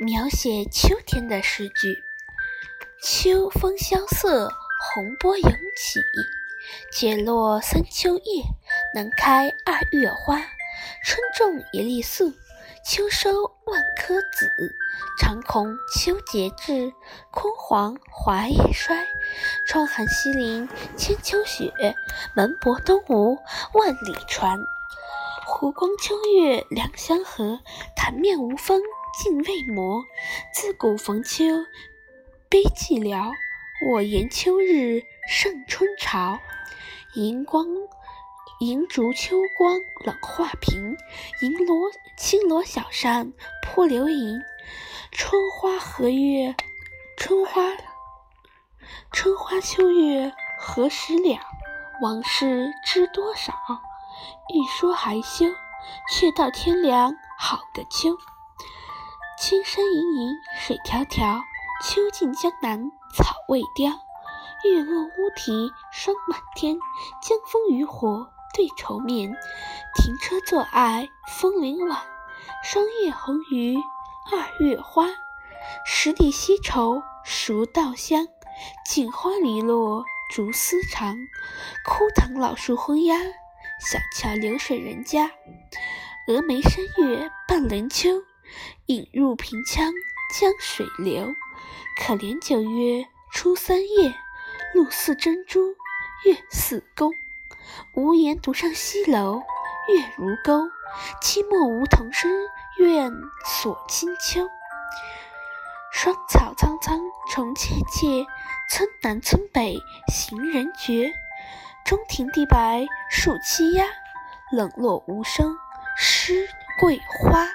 描写秋天的诗句：秋风萧瑟，洪波涌起，解落三秋叶，能开二月花。春种一粒粟，秋收万颗子。常恐秋节至，焜黄华叶衰。窗含西岭千秋雪，门泊东吴万里船。湖光秋月两相和，潭面无风镜未磨。自古逢秋悲寂寥，我言秋日胜春朝。银光。银烛秋光冷画屏，银罗轻罗小扇扑流萤。春花和月，春花春花秋月何时了？往事知多少？欲说还休，却道天凉好个秋。青山隐隐水迢迢，秋尽江南草未凋。月落乌啼霜满天，江枫渔火。对愁眠，停车坐爱枫林晚。霜叶红于二月花，十里西愁熟稻香。锦花篱落竹丝长，枯藤老树昏鸦。小桥流水人家，峨眉山月半轮秋。影入平羌江水流，可怜九月初三夜。露似真珠，月似弓。无言独上西楼，月如钩。期末梧桐深，院锁清秋。霜草苍苍，虫切切，村南村北行人绝。中庭地白树栖鸦，冷落无声湿桂花。